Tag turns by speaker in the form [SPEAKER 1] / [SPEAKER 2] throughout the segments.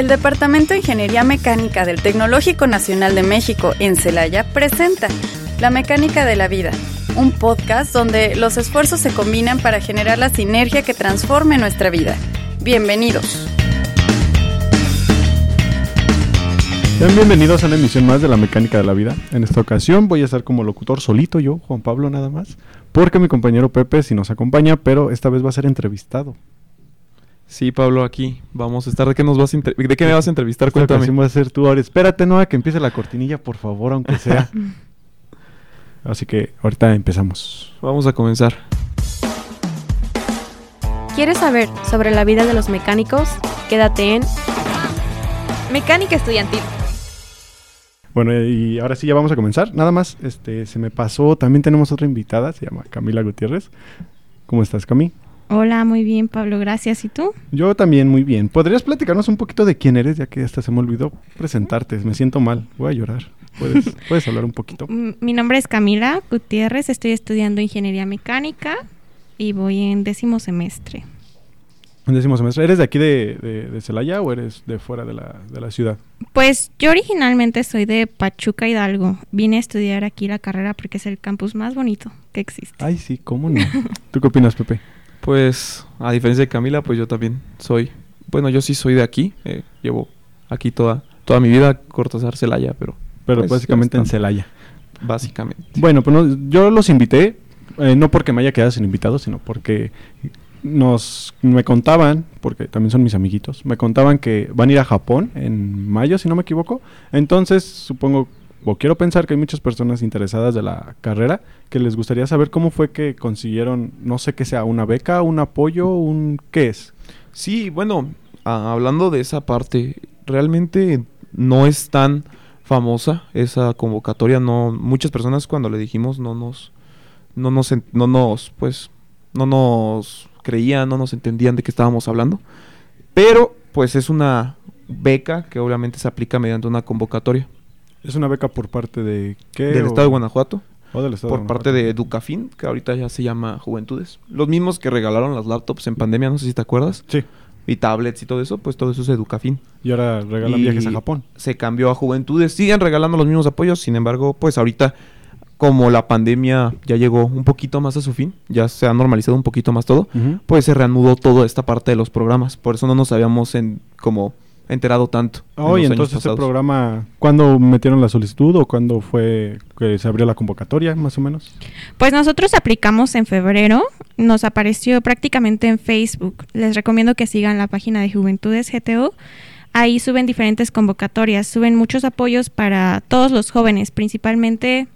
[SPEAKER 1] El Departamento de Ingeniería Mecánica del Tecnológico Nacional de México en Celaya presenta La Mecánica de la Vida, un podcast donde los esfuerzos se combinan para generar la sinergia que transforme nuestra vida. Bienvenidos.
[SPEAKER 2] Sean bienvenidos a una emisión más de La Mecánica de la Vida. En esta ocasión voy a estar como locutor solito yo, Juan Pablo nada más, porque mi compañero Pepe sí nos acompaña, pero esta vez va a ser entrevistado.
[SPEAKER 3] Sí, Pablo, aquí vamos a estar. ¿De qué, nos vas a inter- ¿De qué me vas a entrevistar?
[SPEAKER 2] Esta
[SPEAKER 3] Cuéntame.
[SPEAKER 2] a ser tú ahora. Espérate, no, a que empiece la cortinilla, por favor, aunque sea. Así que ahorita empezamos.
[SPEAKER 3] Vamos a comenzar.
[SPEAKER 4] ¿Quieres saber sobre la vida de los mecánicos? Quédate en Mecánica Estudiantil.
[SPEAKER 2] Bueno, y ahora sí ya vamos a comenzar. Nada más, este, se me pasó, también tenemos otra invitada, se llama Camila Gutiérrez. ¿Cómo estás, Cami?
[SPEAKER 5] Hola, muy bien, Pablo, gracias. ¿Y tú?
[SPEAKER 2] Yo también muy bien. ¿Podrías platicarnos un poquito de quién eres, ya que hasta se me olvidó presentarte? Me siento mal, voy a llorar. ¿Puedes, ¿puedes hablar un poquito?
[SPEAKER 5] Mi nombre es Camila Gutiérrez, estoy estudiando Ingeniería Mecánica y voy en décimo semestre.
[SPEAKER 2] Décimo semestre. ¿Eres de aquí de Celaya o eres de fuera de la, de la ciudad?
[SPEAKER 5] Pues yo originalmente soy de Pachuca Hidalgo. Vine a estudiar aquí la carrera porque es el campus más bonito que existe.
[SPEAKER 2] Ay, sí, ¿cómo no? ¿Tú qué opinas, Pepe?
[SPEAKER 3] Pues, a diferencia de Camila, pues yo también soy. Bueno, yo sí soy de aquí. eh, llevo aquí toda, toda mi vida, Cortázar Celaya, pero
[SPEAKER 2] Pero
[SPEAKER 3] Pues,
[SPEAKER 2] básicamente en. Celaya.
[SPEAKER 3] básicamente.
[SPEAKER 2] Bueno, pues no, yo los invité, eh, no porque me haya quedado sin invitados, sino porque nos me contaban, porque también son mis amiguitos, me contaban que van a ir a Japón en mayo, si no me equivoco. Entonces, supongo, o quiero pensar que hay muchas personas interesadas de la carrera que les gustaría saber cómo fue que consiguieron, no sé qué sea, una beca, un apoyo, un qué es.
[SPEAKER 3] Sí, bueno, a- hablando de esa parte, realmente no es tan famosa esa convocatoria. No, muchas personas cuando le dijimos no nos, no nos, no nos, pues, no nos creían, no nos entendían de qué estábamos hablando. Pero, pues, es una beca que obviamente se aplica mediante una convocatoria
[SPEAKER 2] Es una beca por parte de qué?
[SPEAKER 3] del
[SPEAKER 2] o-
[SPEAKER 3] Estado de Guanajuato,
[SPEAKER 2] o del Estado
[SPEAKER 3] por
[SPEAKER 2] de
[SPEAKER 3] parte de Educafin, que ahorita ya se llama Juventudes. Los mismos que regalaron las laptops en pandemia, no sé si te acuerdas,
[SPEAKER 2] Sí,
[SPEAKER 3] y tablets y todo eso, pues todo eso es Educafin.
[SPEAKER 2] y ahora regalan
[SPEAKER 3] Y
[SPEAKER 2] viajes a Japón.
[SPEAKER 3] Se cambió a Juventudes. Siguen regalando los mismos apoyos. Sin embargo, pues ahorita, como la pandemia ya llegó un poquito más a su fin, ya se ha normalizado un poquito más todo, pues se reanudó toda esta parte de los programas. Por eso no nos habíamos en, como enterado tanto. en
[SPEAKER 2] Oh, y entonces ese programa, ¿cuándo metieron la solicitud o cuándo fue que se abrió la convocatoria, más o menos?
[SPEAKER 5] Pues nosotros aplicamos en febrero, nos apareció prácticamente en Facebook. Les recomiendo que sigan la página de Juventudes GTO. Ahí suben diferentes convocatorias, suben muchos apoyos para todos los jóvenes, principalmente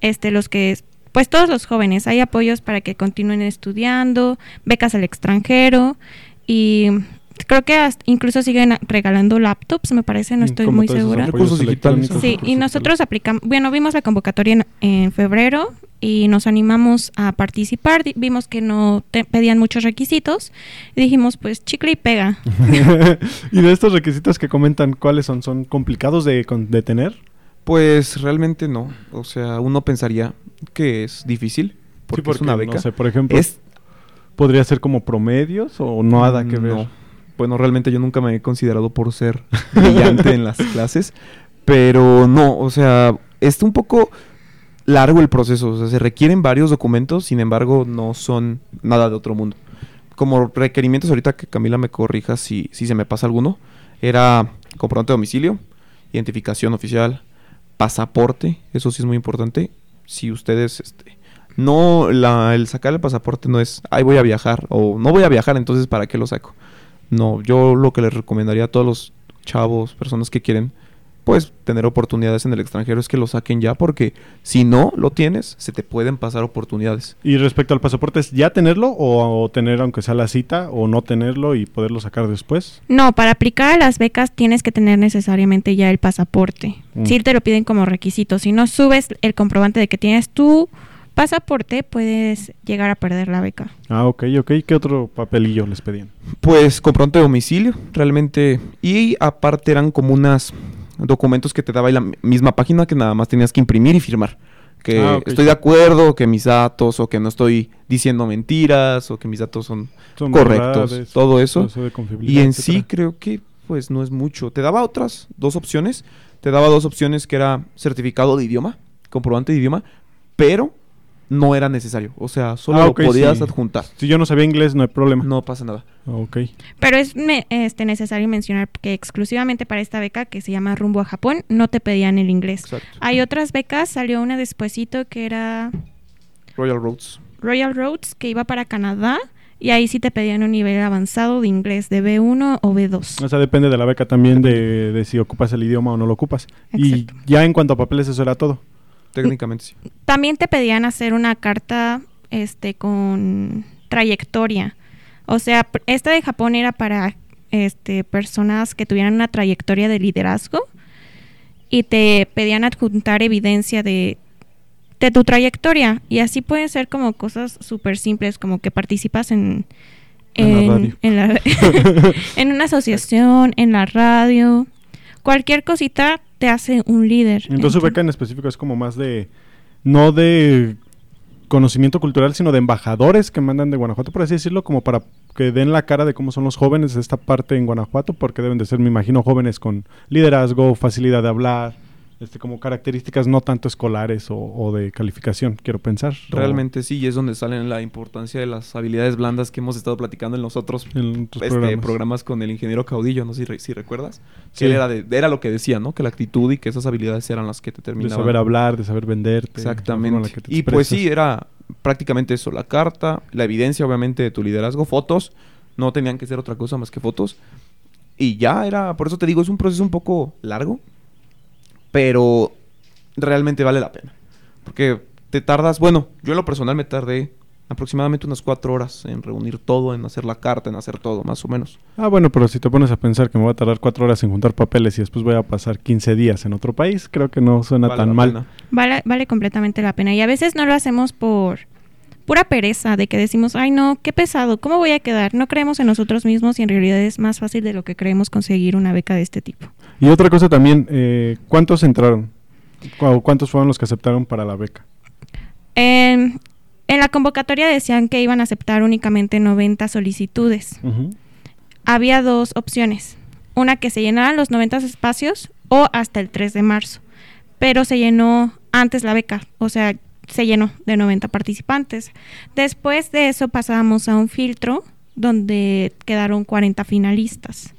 [SPEAKER 5] este los que pues todos los jóvenes, hay apoyos para que continúen estudiando, becas al extranjero y creo que hasta- incluso siguen regalando laptops, me parece, no
[SPEAKER 2] Mm,
[SPEAKER 5] estoy muy segura.
[SPEAKER 3] Recursos digitales.
[SPEAKER 5] Sí, y nosotros aplicamos, bueno, vimos la convocatoria en, en febrero y nos animamos a participar. Vimos que no te pedían muchos requisitos y dijimos, pues chicle y pega.
[SPEAKER 2] y de estos requisitos que comentan, ¿cuáles son? ¿Son complicados de, con- de tener?
[SPEAKER 3] Pues realmente no. O sea, uno pensaría que es difícil. Porque, es una beca.
[SPEAKER 2] No sé, por ejemplo,
[SPEAKER 3] es
[SPEAKER 2] ¿podría ser como promedios o nada que ver?
[SPEAKER 3] No. Bueno, realmente yo nunca me he considerado por ser brillante en las clases, pero no, o sea, es un poco largo el proceso, o sea, se requieren varios documentos, sin embargo, no son nada de otro mundo. Como requerimientos, ahorita que Camila me corrija si, si se me pasa alguno, era comprobante de domicilio, identificación oficial, pasaporte, eso sí es muy importante. Si ustedes, este, no, la, el sacar el pasaporte no es, ay, voy a viajar, o no voy a viajar, entonces, ¿para qué lo saco? No, yo lo que les recomendaría a todos los chavos, personas que quieren, pues, tener oportunidades en el extranjero es que lo saquen ya, porque si no lo tienes, se te pueden pasar oportunidades.
[SPEAKER 2] Y respecto al pasaporte, ¿es ya tenerlo o, o tener aunque sea la cita o no tenerlo y poderlo sacar después?
[SPEAKER 5] No, para aplicar a las becas tienes que tener necesariamente ya el pasaporte.
[SPEAKER 2] Mm.
[SPEAKER 5] Sí te lo piden como requisito. Si no subes el comprobante de que tienes tu pasaporte, puedes llegar a perder la beca.
[SPEAKER 2] Ah, ok, ok. ¿Qué otro papelillo les pedían?
[SPEAKER 3] Pues comprobante de domicilio, realmente. Y aparte eran como unas documentos que te daba ahí la misma página que nada más tenías que imprimir y firmar. Que
[SPEAKER 2] Ah,
[SPEAKER 3] estoy de acuerdo, que mis datos, o que no estoy diciendo mentiras, o que mis datos son
[SPEAKER 2] Son
[SPEAKER 3] correctos.
[SPEAKER 2] verdades,
[SPEAKER 3] todo eso.
[SPEAKER 2] de
[SPEAKER 3] Y en sí creo que pues no es mucho. Te daba otras dos opciones. Te daba dos opciones que era certificado de idioma, comprobante de idioma, pero no era necesario. O sea, solo
[SPEAKER 2] Ah,
[SPEAKER 3] lo podías
[SPEAKER 2] sí.
[SPEAKER 3] adjuntar.
[SPEAKER 2] Si yo no sabía inglés, no hay problema.
[SPEAKER 3] No pasa nada.
[SPEAKER 2] Ok.
[SPEAKER 5] Pero es me- este, necesario mencionar que exclusivamente para esta beca que se llama Rumbo a Japón no te pedían el inglés.
[SPEAKER 3] Exacto.
[SPEAKER 5] Hay otras becas, salió una despuesito que era
[SPEAKER 3] Royal Roads.
[SPEAKER 5] Royal Roads que iba para Canadá y ahí sí te pedían un nivel avanzado de inglés de B1 o B2.
[SPEAKER 2] O sea, depende de la beca también de, de si ocupas el idioma o no lo ocupas. Y ya en cuanto a papeles, eso era todo.
[SPEAKER 3] Técnicamente sí.
[SPEAKER 5] También te pedían hacer una carta este con trayectoria. O sea, esta de Japón era para este personas que tuvieran una trayectoria de liderazgo y te pedían adjuntar evidencia de de tu trayectoria y así pueden ser como cosas súper simples como que participas en
[SPEAKER 2] En la-
[SPEAKER 5] en una asociación, en la radio, cualquier cosita te hace un líder.
[SPEAKER 2] Entonces su beca en específico es como más de, no de conocimiento cultural, sino de embajadores que mandan de Guanajuato, por así decirlo, como para que den la cara de cómo son los jóvenes de esta parte en Guanajuato, porque deben de ser, me imagino, jóvenes con liderazgo, facilidad de hablar, este, como características no tanto escolares o, o de calificación, quiero pensar. o
[SPEAKER 3] Realmente sí, y es donde salen la importancia de las habilidades blandas que hemos estado platicando en los otros
[SPEAKER 2] en otros
[SPEAKER 3] este,
[SPEAKER 2] programas.
[SPEAKER 3] programas. con el ingeniero Caudillo, no sé si, re- si recuerdas.
[SPEAKER 2] Sí.
[SPEAKER 3] Que él era, de- era lo que decía, ¿no? Que la actitud y que esas habilidades eran las que te
[SPEAKER 2] De
[SPEAKER 3] terminaban.
[SPEAKER 2] saber hablar, de saber venderte. la
[SPEAKER 3] Exactamente. Y pues sí, era prácticamente eso, la carta, la evidencia obviamente de tu liderazgo, fotos, no tenían que ser otra cosa más que fotos. Y ya era, por eso te digo, es un proceso un poco largo, pero realmente vale la pena. Porque te tardas, bueno, yo en lo personal me tardé aproximadamente unas cuatro horas en reunir todo, en hacer la carta, en hacer todo, más o menos.
[SPEAKER 2] Ah, bueno, pero si te pones a pensar que me voy a tardar cuatro horas en juntar papeles y después voy a pasar 15 días en otro país, creo que no suena
[SPEAKER 3] Vale
[SPEAKER 2] tan mal.
[SPEAKER 3] pena.
[SPEAKER 5] Vale, vale completamente la pena. Y a veces no lo hacemos por pura pereza, de que decimos, ay no, qué pesado, ¿cómo voy a quedar? No creemos en nosotros mismos y en realidad es más fácil de lo que creemos conseguir una beca de este tipo.
[SPEAKER 2] Y otra cosa también, eh, ¿cuántos entraron? ¿Cu- ¿Cuántos fueron los que aceptaron para la beca?
[SPEAKER 5] En, en la convocatoria decían que iban a aceptar únicamente 90 solicitudes. Había dos opciones, una que se llenaran los 90 espacios o hasta el 3 de marzo, pero se llenó antes la beca, o sea, se llenó de 90 participantes. Después de eso pasamos a un filtro donde quedaron 40 finalistas.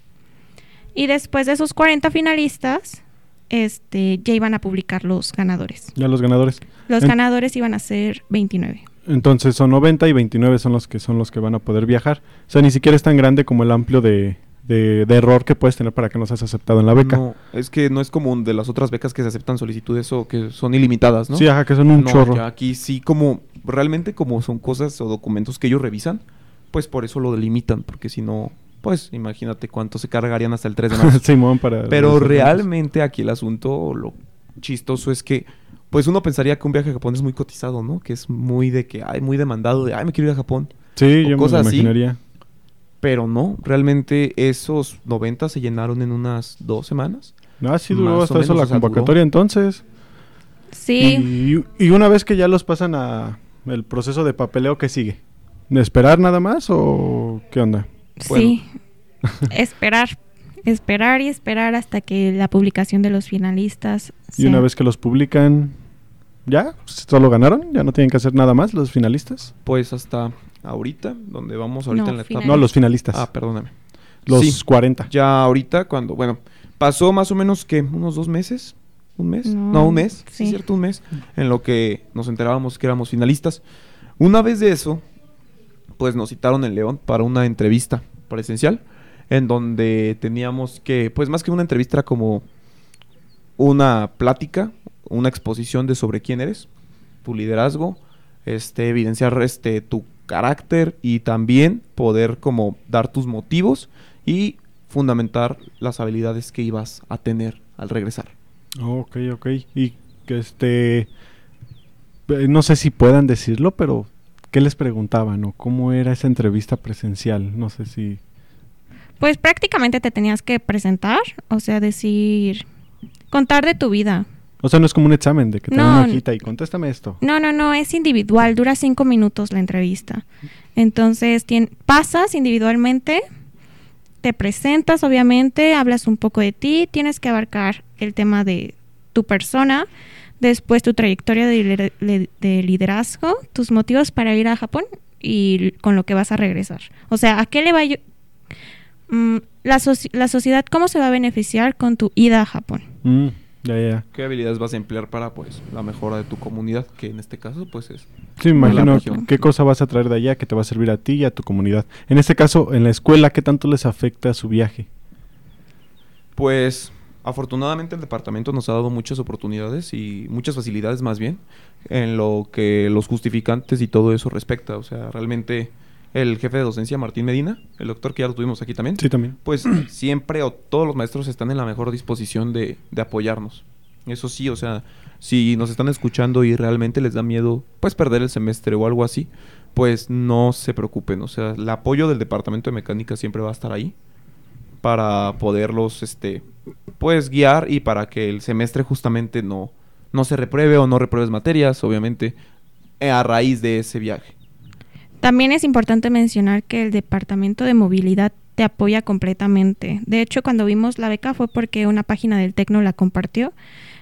[SPEAKER 5] Y después de esos 40 finalistas, este, ya iban a publicar los ganadores.
[SPEAKER 2] Ya los ganadores.
[SPEAKER 5] Los
[SPEAKER 2] En-
[SPEAKER 5] ganadores iban a ser 29.
[SPEAKER 2] Entonces son 90 y 29 son los que son los que van a poder viajar. O sea, ni siquiera es tan grande como el amplio de, de- de error que puedes tener para que no seas aceptado en la beca.
[SPEAKER 3] No, es que no es como de las otras becas que se aceptan solicitudes o que son ilimitadas, ¿no?
[SPEAKER 2] Sí, ajá, que son un
[SPEAKER 3] No,
[SPEAKER 2] chorro.
[SPEAKER 3] ya aquí sí, como realmente como son cosas o documentos que ellos revisan, pues por eso lo delimitan, porque si no, pues imagínate cuánto se cargarían hasta el 3 de marzo.
[SPEAKER 2] Simón, para
[SPEAKER 3] Pero realmente aquí el asunto, lo chistoso es que, pues uno pensaría que un viaje a Japón es muy cotizado, ¿no? Que es muy de que, ay, muy demandado, de, ay, me quiero ir a Japón.
[SPEAKER 2] Sí,
[SPEAKER 3] o
[SPEAKER 2] yo me
[SPEAKER 3] así.
[SPEAKER 2] imaginaría.
[SPEAKER 3] Pero no, realmente esos 90 se llenaron en unas dos semanas.
[SPEAKER 2] Ah, sí duró hasta eso la
[SPEAKER 3] duró.
[SPEAKER 2] convocatoria entonces.
[SPEAKER 5] Sí,
[SPEAKER 2] Y, y una vez que ya los pasan a el proceso de papeleo, ¿qué sigue? ¿De esperar nada más o qué onda?
[SPEAKER 5] Sí. esperar, esperar y esperar hasta que la publicación de los finalistas.
[SPEAKER 2] Y una vez que los publican, ¿ya? ¿Solo ganaron? ¿Ya no tienen que hacer nada más los finalistas?
[SPEAKER 3] Pues hasta ahorita, donde vamos ahorita
[SPEAKER 5] No,
[SPEAKER 3] en la etapa.
[SPEAKER 2] No, los finalistas.
[SPEAKER 3] Ah, perdóname.
[SPEAKER 2] los
[SPEAKER 3] sí.
[SPEAKER 2] 40.
[SPEAKER 3] Ya ahorita, cuando, bueno, pasó más o menos que unos dos meses, un mes, no,
[SPEAKER 5] No,
[SPEAKER 3] un mes, sí.
[SPEAKER 5] sí.
[SPEAKER 3] es cierto, un mes, en lo que nos enterábamos que éramos finalistas. Una vez de eso, pues nos citaron en León para una entrevista presencial, en donde teníamos que, pues más que una entrevista, era como una plática, una exposición de sobre quién eres, tu liderazgo, este, evidenciar este, tu carácter y también poder como dar tus motivos y fundamentar las habilidades que ibas a tener al regresar.
[SPEAKER 2] Ok, ok. Y que este... eh, No sé si puedan decirlo, pero ¿qué les preguntaban o cómo era esa entrevista presencial? No sé si...
[SPEAKER 5] Pues prácticamente te tenías que presentar, o sea, decir, contar de tu vida.
[SPEAKER 2] O sea, no es como un examen de que te dan
[SPEAKER 5] No.
[SPEAKER 2] una hojita y contéstame esto.
[SPEAKER 5] No, no, no, es individual, dura cinco minutos la entrevista. Entonces, tien- pasas individualmente, te presentas, obviamente, hablas un poco de ti, tienes que abarcar el tema de tu persona, después tu trayectoria de, liderazgo, tus motivos para ir a Japón y con lo que vas a regresar. O sea, ¿a qué le va a... ayu- Mm, la, soci- la sociedad, ¿cómo se va a beneficiar con tu ida a Japón?
[SPEAKER 2] Mm, ya, ya.
[SPEAKER 3] ¿Qué habilidades vas a emplear para pues la mejora de tu comunidad? Que en este caso pues es
[SPEAKER 2] Sí, me imagino qué cosa vas a traer de allá que te va a servir a ti y a tu comunidad. En este caso, en la escuela, ¿qué tanto les afecta su viaje?
[SPEAKER 3] Pues afortunadamente el departamento nos ha dado muchas oportunidades y muchas facilidades más bien en lo que los justificantes y todo eso respecta. O sea, realmente el jefe de docencia, Martín Medina, el doctor que ya lo tuvimos aquí también,
[SPEAKER 2] Sí, también.
[SPEAKER 3] pues siempre o todos los maestros están en la mejor disposición de, de apoyarnos. Eso sí, o sea, si nos están escuchando y realmente les da miedo, pues perder el semestre o algo así, pues no se preocupen. O sea, el apoyo del departamento de mecánica siempre va a estar ahí para poderlos, este, pues guiar y para que el semestre justamente no, no se repruebe o no repruebes materias, obviamente, eh, a raíz de ese viaje.
[SPEAKER 5] También es importante mencionar que el Departamento de Movilidad te apoya completamente. De hecho, cuando vimos la beca fue porque una página del Tecno la compartió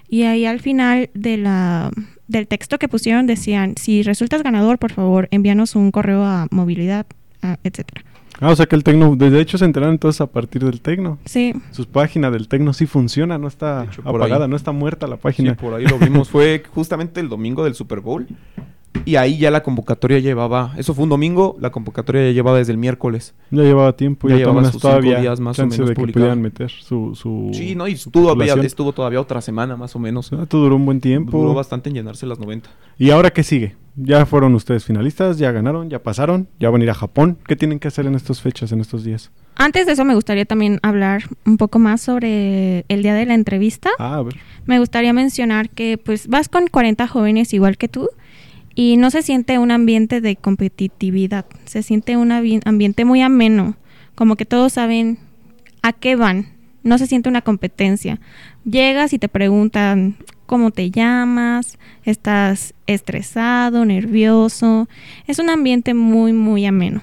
[SPEAKER 5] y ahí al final de la, del texto que pusieron decían, si resultas ganador, por favor, envíanos un correo a movilidad, a- etcétera.
[SPEAKER 2] Ah, o sea que el Tecno, de hecho se enteraron entonces a partir del Tecno.
[SPEAKER 5] Sí,
[SPEAKER 2] Sus páginas del Tecno sí funciona, no está
[SPEAKER 3] hecho,
[SPEAKER 2] apagada,
[SPEAKER 3] ahí.
[SPEAKER 2] no está muerta la
[SPEAKER 3] Sí,
[SPEAKER 2] página.
[SPEAKER 3] por ahí lo vimos. Fue justamente el domingo del Super Bowl. Y ahí ya la convocatoria llevaba. Eso fue un domingo. La convocatoria ya llevaba desde el miércoles.
[SPEAKER 2] Ya llevaba tiempo,
[SPEAKER 3] Ya
[SPEAKER 2] ya,
[SPEAKER 3] llevaba sus cinco días más o menos
[SPEAKER 2] de que pudieran meter su, su
[SPEAKER 3] Sí, ¿no? Y
[SPEAKER 2] su
[SPEAKER 3] estuvo todavía, estuvo todavía otra semana más o menos.
[SPEAKER 2] Ah, Esto duró un buen tiempo.
[SPEAKER 3] Duró bastante en llenarse las 90.
[SPEAKER 2] ¿Y ahora qué sigue? Ya fueron ustedes finalistas, ya ganaron, ya pasaron, ya van a ir a Japón. ¿Qué tienen que hacer en estas fechas, en estos días?
[SPEAKER 5] antes de eso me gustaría también hablar un poco más sobre el día de la entrevista.
[SPEAKER 2] Ah, a ver.
[SPEAKER 5] Me gustaría mencionar que pues vas con 40 jóvenes igual que tú y no se siente un ambiente de competitividad, se siente un ambiente muy ameno, como que todos saben a qué van, no se siente una competencia. Llegas y te preguntan cómo te llamas, estás estresado, nervioso, es un ambiente muy muy ameno.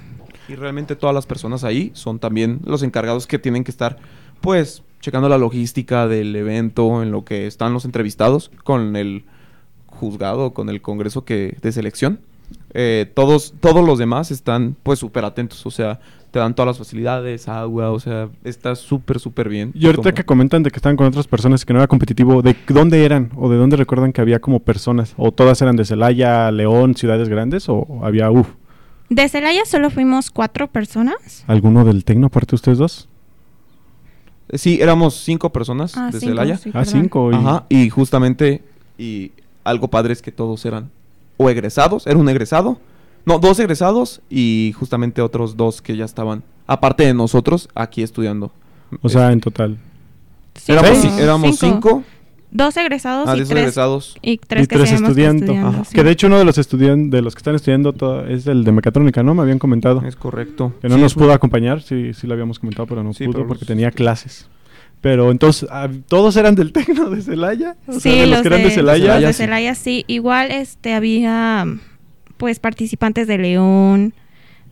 [SPEAKER 3] Y realmente todas las personas ahí son también los encargados que tienen que estar, pues, checando la logística del evento, en lo que están los entrevistados, con el juzgado, con el congreso que de selección. Eh, todos, todos los demás están, pues, súper atentos. O sea, te dan todas las facilidades, agua, o sea, está súper, súper bien.
[SPEAKER 2] Y ahorita
[SPEAKER 3] Como-
[SPEAKER 2] que comentan de que estaban con otras personas que no era competitivo, ¿de dónde eran? ¿O de dónde recuerdan que había como personas? ¿O todas eran de Celaya, León, ciudades grandes? ¿O había, uff,
[SPEAKER 5] De Celaya solo fuimos cuatro personas.
[SPEAKER 2] alguno del Tecno aparte de ustedes dos?
[SPEAKER 3] Eh, Sí, éramos cinco personas
[SPEAKER 5] Ah,
[SPEAKER 3] de
[SPEAKER 5] cinco,
[SPEAKER 3] Celaya.
[SPEAKER 5] sí,
[SPEAKER 2] ah, cinco. Y...
[SPEAKER 3] Ajá, y justamente, y algo padre es que todos eran o egresados, era un egresado, no, dos egresados y justamente otros dos que ya estaban, aparte de nosotros, aquí estudiando.
[SPEAKER 2] O sea, en total.
[SPEAKER 3] Éramos, cinco,
[SPEAKER 5] Dos egresados
[SPEAKER 3] ah,
[SPEAKER 5] y tres,
[SPEAKER 3] egresados.
[SPEAKER 5] y tres
[SPEAKER 2] y
[SPEAKER 5] que
[SPEAKER 2] tres
[SPEAKER 5] seguimos
[SPEAKER 2] estudiando.
[SPEAKER 5] estudiando,
[SPEAKER 2] Ajá.
[SPEAKER 5] sí.
[SPEAKER 2] Que de hecho uno de los estudiantes, de los que están estudiando to- es el de mecatrónica, ¿no? Me habían comentado.
[SPEAKER 3] Es correcto.
[SPEAKER 2] Que no
[SPEAKER 3] Sí,
[SPEAKER 2] nos pudo acompañar, sí, sí lo habíamos comentado, pero no
[SPEAKER 3] Sí,
[SPEAKER 2] pudo
[SPEAKER 3] pero
[SPEAKER 2] porque
[SPEAKER 3] los-
[SPEAKER 2] tenía clases. Pero entonces, ah, ¿todos eran del Tecno de Celaya? O sea,
[SPEAKER 5] Sí,
[SPEAKER 2] de
[SPEAKER 5] los,
[SPEAKER 2] que eran de,
[SPEAKER 5] de,
[SPEAKER 2] Celaya.
[SPEAKER 5] los de
[SPEAKER 3] sí.
[SPEAKER 5] Celaya, sí. Igual este había pues participantes de León,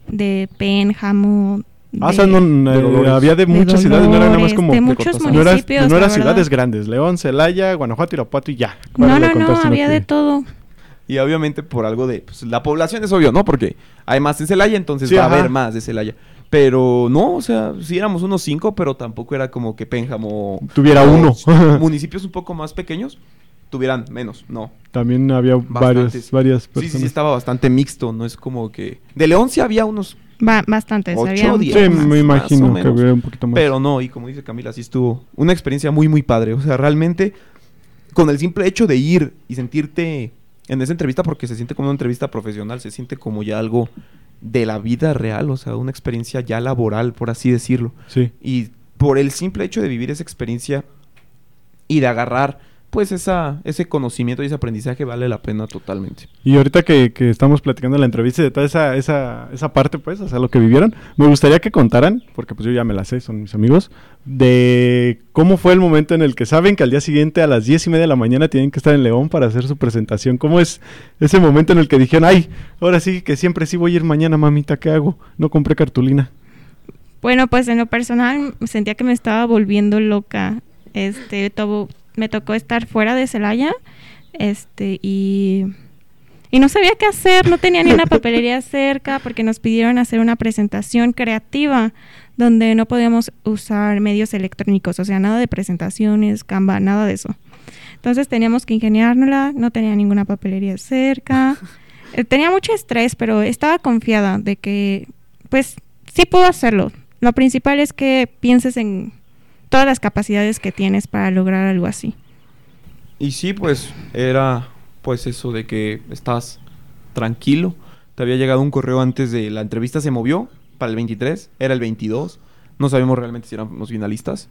[SPEAKER 5] de Pénjamo.
[SPEAKER 2] Ah, o
[SPEAKER 5] de-
[SPEAKER 2] sea, no, eh,
[SPEAKER 3] Dolores.
[SPEAKER 2] había de
[SPEAKER 5] de
[SPEAKER 2] muchas ciudades, no era nada más como...
[SPEAKER 5] de muchos
[SPEAKER 2] no, era- no
[SPEAKER 5] verdad.
[SPEAKER 2] ciudades grandes, León, Celaya, Guanajuato, Irapuato y ya.
[SPEAKER 5] No, no, no, había
[SPEAKER 2] que-
[SPEAKER 5] de todo.
[SPEAKER 3] Y obviamente por algo de, pues, la población es obvio, ¿no? Porque hay más en Celaya, entonces
[SPEAKER 2] Sí,
[SPEAKER 3] va
[SPEAKER 2] ajá.
[SPEAKER 3] a haber más de Celaya. Pero no, o sea, sí éramos unos cinco, pero tampoco era como que Pénjamo...
[SPEAKER 2] Tuviera uno.
[SPEAKER 3] municipios un poco más pequeños tuvieran menos, no.
[SPEAKER 2] También había varios,
[SPEAKER 3] Bastantes.
[SPEAKER 2] varias
[SPEAKER 3] Sí,
[SPEAKER 2] personas.
[SPEAKER 3] sí, sí, estaba bastante mixto, no es como que... De León sí había unos,
[SPEAKER 5] Ba- bastantes.
[SPEAKER 3] Ocho,
[SPEAKER 5] había
[SPEAKER 3] diez.
[SPEAKER 2] Sí,
[SPEAKER 5] más.
[SPEAKER 2] me
[SPEAKER 3] más
[SPEAKER 2] imagino que había un poquito más.
[SPEAKER 3] pero no, y como dice Camila, sí estuvo una experiencia muy, muy padre. O sea, realmente, con el simple hecho de ir y sentirte en esa entrevista, porque se siente como una entrevista profesional, se siente como ya algo de la vida real, o sea, una experiencia ya laboral, por así decirlo.
[SPEAKER 2] Sí.
[SPEAKER 3] Y por el simple hecho de vivir esa experiencia y de agarrar pues esa, ese conocimiento y ese aprendizaje vale la pena totalmente.
[SPEAKER 2] Y ahorita que, que estamos platicando la entrevista y de toda esa, esa, esa parte, pues, o sea, lo que vivieron, me gustaría que contaran, porque pues yo ya me la sé, son mis amigos, de cómo fue el momento en el que saben que al día siguiente a las diez y media de la mañana tienen que estar en León para hacer su presentación. ¿Cómo es ese momento en el que dijeron, ay, ahora sí que siempre sí voy a ir mañana, mamita, ¿qué hago? No compré cartulina.
[SPEAKER 5] Bueno, pues en lo personal sentía que me estaba volviendo loca. Este, todo, me tocó estar fuera de Celaya, este, y, y no sabía qué hacer, no tenía ni una papelería cerca porque nos pidieron hacer una presentación creativa donde no podíamos usar medios electrónicos, o sea, nada de presentaciones, Canva, nada de eso. Entonces teníamos que ingeniárnosla, no tenía ninguna papelería cerca. Eh, tenía mucho estrés, pero estaba confiada de que, pues, sí puedo hacerlo. Lo principal es que pienses en todas las capacidades que tienes para lograr algo así.
[SPEAKER 3] Y sí, pues era pues eso de que estás tranquilo. Te había llegado un correo antes de la entrevista, se movió para el 23, era el 22. No sabemos realmente si éramos finalistas.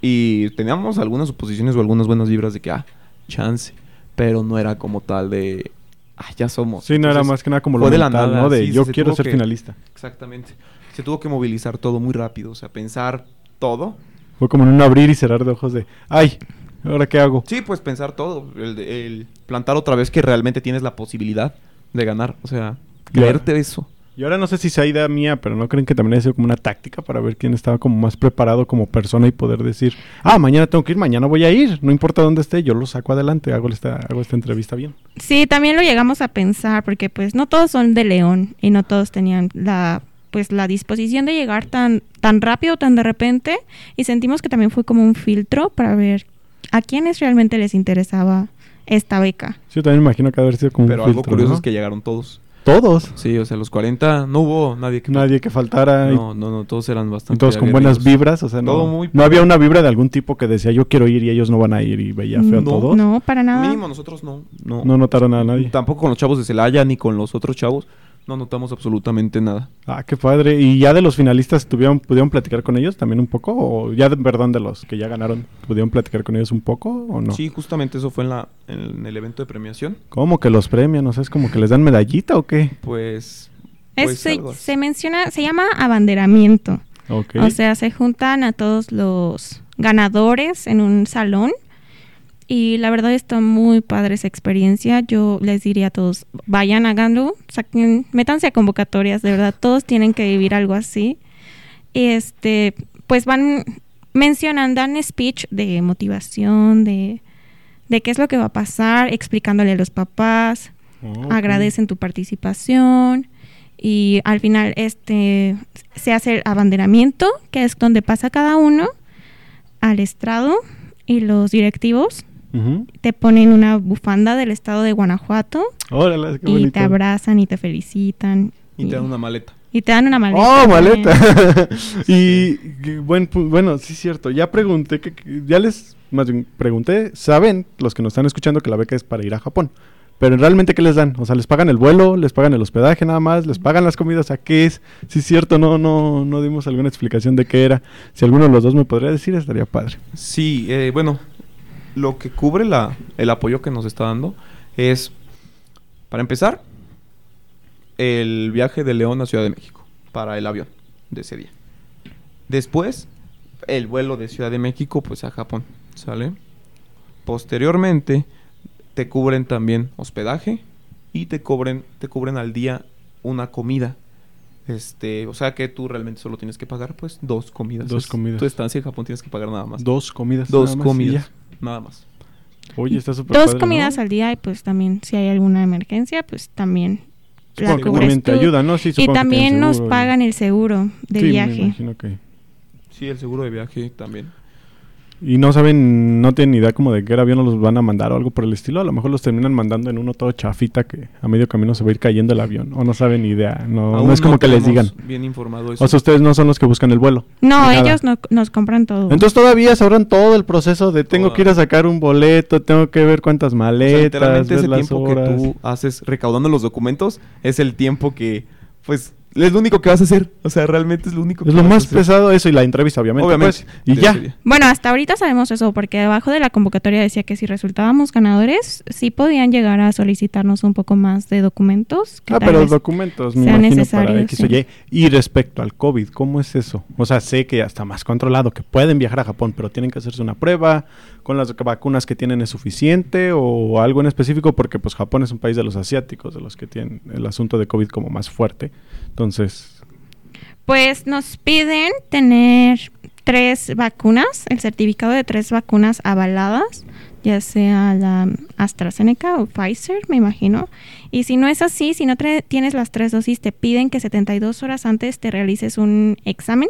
[SPEAKER 3] Y teníamos algunas suposiciones o algunas buenas vibras de que, ah, chance. Pero no era como tal de, ah, ya somos.
[SPEAKER 2] Sí, no era más que nada como lo
[SPEAKER 3] de la
[SPEAKER 2] mental,
[SPEAKER 3] nada,
[SPEAKER 2] ¿no? De
[SPEAKER 3] sí,
[SPEAKER 2] yo
[SPEAKER 3] se
[SPEAKER 2] quiero ser
[SPEAKER 3] que-
[SPEAKER 2] finalista.
[SPEAKER 3] Exactamente. Se tuvo que movilizar todo muy rápido, o sea, pensar todo.
[SPEAKER 2] Fue como en un abrir y cerrar de ojos de, ay, ¿ahora qué hago?
[SPEAKER 3] Sí, pues pensar todo. El, de- el plantar otra vez que realmente tienes la posibilidad de ganar. O sea, creerte eso.
[SPEAKER 2] Y ahora no sé si sea idea mía, pero ¿no creen que también haya sido como una táctica para ver quién estaba como más preparado como persona y poder decir, ah, mañana tengo que ir, mañana voy a ir, no importa dónde esté, yo lo saco adelante, hago esta, hago esta entrevista bien.
[SPEAKER 5] Sí, también lo llegamos a pensar porque pues no todos son de León y no todos tenían la pues la disposición de llegar tan tan rápido, tan de repente y sentimos que también fue como un filtro para ver a quiénes realmente les interesaba esta beca.
[SPEAKER 2] Sí, yo también imagino que haber sido como
[SPEAKER 3] Pero
[SPEAKER 2] un
[SPEAKER 3] algo
[SPEAKER 2] filtro,
[SPEAKER 3] curioso
[SPEAKER 2] ¿no?
[SPEAKER 3] es que llegaron todos.
[SPEAKER 2] Todos,
[SPEAKER 3] Sí, o sea, los 40 no hubo nadie que...
[SPEAKER 2] nadie que faltara, y-
[SPEAKER 3] No, no, no, todos eran
[SPEAKER 2] y,
[SPEAKER 3] bastante...
[SPEAKER 2] todos con buenas vibras, o sea, no,
[SPEAKER 3] Todo muy
[SPEAKER 2] no había una vibra de algún tipo que decía yo quiero ir y ellos no van a ir y veía feo
[SPEAKER 3] No.
[SPEAKER 2] todos.
[SPEAKER 5] No, para nada.
[SPEAKER 3] Mínimo nosotros no. No,
[SPEAKER 2] No notaron a nadie.
[SPEAKER 3] Tampoco con los chavos de Celaya ni con los otros chavos. No notamos absolutamente nada.
[SPEAKER 2] Ah, qué padre. ¿Y ya de los finalistas tuvieron, pudieron platicar con ellos también un poco? ¿O ya, de, perdón, de los que ya ganaron, pudieron platicar con ellos un poco o no?
[SPEAKER 3] Sí, justamente eso fue en, la, en el evento de premiación.
[SPEAKER 2] ¿Cómo que los premian? O sea, es como que les dan medallita o qué?
[SPEAKER 3] Pues...
[SPEAKER 5] Es-
[SPEAKER 3] pues
[SPEAKER 5] se, se menciona, se llama abanderamiento.
[SPEAKER 2] Ok.
[SPEAKER 5] O sea, se juntan a todos los ganadores en un salón. Y la verdad está muy padre esa experiencia. Yo les diría a todos, vayan, háganlo, saquen, métanse a convocatorias, de verdad, todos tienen que vivir algo así. Y este, pues van, mencionan, dan speech de motivación, de, de qué es lo que va a pasar, explicándole a los papás, agradecen tu participación y al final este se hace el abanderamiento, que es donde pasa cada uno al estrado y los directivos Te ponen una bufanda del estado de Guanajuato
[SPEAKER 2] Órale, qué
[SPEAKER 5] y te abrazan y te felicitan
[SPEAKER 3] Y te dan una maleta.
[SPEAKER 5] y te dan una maleta.
[SPEAKER 2] ¡Oh,
[SPEAKER 5] también.
[SPEAKER 2] maleta! y que buen pu- bueno, sí es cierto. Ya pregunté, que, ya les más bien pregunté, ¿saben los que nos están escuchando que la beca es para ir a Japón? Pero realmente, ¿qué les dan? O sea, ¿les pagan el vuelo? ¿Les pagan el hospedaje nada más? ¿Les pagan las comidas? ¿A qué es? Sí es cierto, no, no, no dimos alguna explicación de qué era. Si alguno de los dos me podría decir, estaría padre.
[SPEAKER 3] Sí, eh, bueno, lo que cubre la, el apoyo que nos está dando es, para empezar, el viaje de León a Ciudad de México para el avión de ese día. Después, el vuelo de Ciudad de México pues a Japón, ¿sale? Posteriormente, te cubren también hospedaje y te cubren, te cubren al día una comida. Este, o sea que tú realmente solo tienes que pagar pues dos comidas.
[SPEAKER 2] Dos
[SPEAKER 3] Es-
[SPEAKER 2] comidas.
[SPEAKER 3] Tu estancia en Japón tienes que pagar nada más.
[SPEAKER 2] Dos comidas.
[SPEAKER 3] Dos
[SPEAKER 2] nada más y
[SPEAKER 3] comidas. Nada más.
[SPEAKER 2] Oye, está súper
[SPEAKER 5] Dos
[SPEAKER 2] padre,
[SPEAKER 5] comidas
[SPEAKER 2] ¿no?
[SPEAKER 5] al día y pues también si hay alguna emergencia, pues también la cubres
[SPEAKER 2] también te
[SPEAKER 5] tú.
[SPEAKER 2] ayuda, ¿no? Sí,
[SPEAKER 5] y
[SPEAKER 2] supongo que
[SPEAKER 5] también nos
[SPEAKER 2] seguro y-
[SPEAKER 5] pagan el seguro de
[SPEAKER 2] Sí, me
[SPEAKER 5] viaje.
[SPEAKER 2] imagino que...
[SPEAKER 3] Sí, el seguro de viaje también.
[SPEAKER 2] Y no saben, no tienen idea como de qué avión los van a mandar o algo por el estilo. A lo mejor los terminan mandando en uno todo chafita que a medio camino se va a ir cayendo el avión. O no saben ni idea. No, es como que les digan.
[SPEAKER 3] Bien informado eso.
[SPEAKER 2] O sea, ustedes no son los que buscan el vuelo.
[SPEAKER 5] No, ellos no, nos compran todo.
[SPEAKER 2] Entonces todavía sabrán todo el proceso de tengo
[SPEAKER 3] Toda.
[SPEAKER 2] que ir a sacar un boleto, tengo que ver cuántas
[SPEAKER 3] O sea,
[SPEAKER 2] maletas,
[SPEAKER 3] literalmente
[SPEAKER 2] ver
[SPEAKER 3] ese
[SPEAKER 2] las
[SPEAKER 3] tiempo
[SPEAKER 2] horas.
[SPEAKER 3] que tú haces recaudando los documentos es el tiempo que, pues, es lo único que vas a hacer. O sea, realmente es lo único
[SPEAKER 2] Es
[SPEAKER 3] que
[SPEAKER 2] lo
[SPEAKER 3] vas a
[SPEAKER 2] más
[SPEAKER 3] hacer.
[SPEAKER 2] pesado eso y la entrevista, obviamente.
[SPEAKER 3] Obviamente.
[SPEAKER 2] pues, y
[SPEAKER 3] de
[SPEAKER 2] ya.
[SPEAKER 5] Bueno, hasta ahorita sabemos eso porque debajo de la convocatoria decía que si resultábamos ganadores, sí podían llegar a solicitarnos un poco más de documentos. que
[SPEAKER 2] Ah, pero
[SPEAKER 5] vez-
[SPEAKER 2] documentos, me imagino, para X o
[SPEAKER 5] sí.
[SPEAKER 2] Y. Y respecto al COVID, ¿cómo es eso? O sea, sé que ya está más controlado, que pueden viajar a Japón, pero tienen que hacerse una prueba, con las vacunas que tienen es suficiente o algo en específico, porque pues Japón es un país de los asiáticos, de los que tienen el asunto de COVID como más fuerte. Entonces,
[SPEAKER 5] Pues nos piden tener tres vacunas, el certificado de tres vacunas avaladas, ya sea la AstraZeneca o Pfizer, me imagino. Y si no es así, si no tienes las tres dosis, te piden que 72 horas antes te realices un examen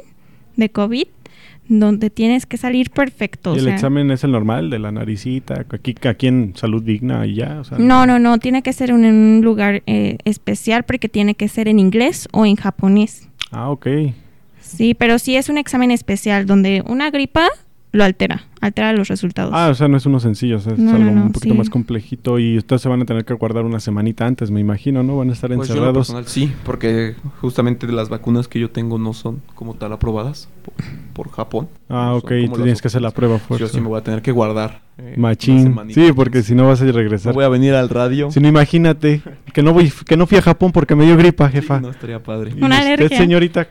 [SPEAKER 5] de COVID, donde tienes que salir perfecto.
[SPEAKER 2] ¿Y el
[SPEAKER 5] sea,
[SPEAKER 2] examen es el normal, de la naricita, aquí, aquí en Salud Digna y ya? O sea,
[SPEAKER 5] No, no, no, tiene que ser en un lugar eh, especial porque tiene que ser en inglés o en japonés.
[SPEAKER 2] Ah, ok.
[SPEAKER 5] Sí, pero sí es un examen especial donde una gripa lo altera, altera los resultados.
[SPEAKER 2] Ah, o sea, no es uno sencillo, o sea, es
[SPEAKER 5] No,
[SPEAKER 2] algo
[SPEAKER 5] no, no,
[SPEAKER 2] un poquito
[SPEAKER 5] sí.
[SPEAKER 2] más complejito y ustedes se van a tener que guardar una semanita antes, me imagino, ¿no? Van a estar
[SPEAKER 3] Pues yo en
[SPEAKER 2] encerrados.
[SPEAKER 3] personal sí, porque justamente de las vacunas que yo tengo no son como tal aprobadas por, por Japón.
[SPEAKER 2] ah,
[SPEAKER 3] No
[SPEAKER 2] ok,
[SPEAKER 3] como
[SPEAKER 2] tienes que hacer la prueba
[SPEAKER 3] Yo
[SPEAKER 2] fuerza.
[SPEAKER 3] sí me voy a tener que guardar. eh,
[SPEAKER 2] Machín. Sí, porque si no vas a
[SPEAKER 3] No
[SPEAKER 2] regresar.
[SPEAKER 3] voy a venir al radio.
[SPEAKER 2] Si no, imagínate que no voy, que no fui a Japón porque me dio gripa, jefa.
[SPEAKER 3] Sí, no estaría padre.
[SPEAKER 2] Y
[SPEAKER 5] Una
[SPEAKER 2] usted,
[SPEAKER 5] alergia.
[SPEAKER 2] señorita,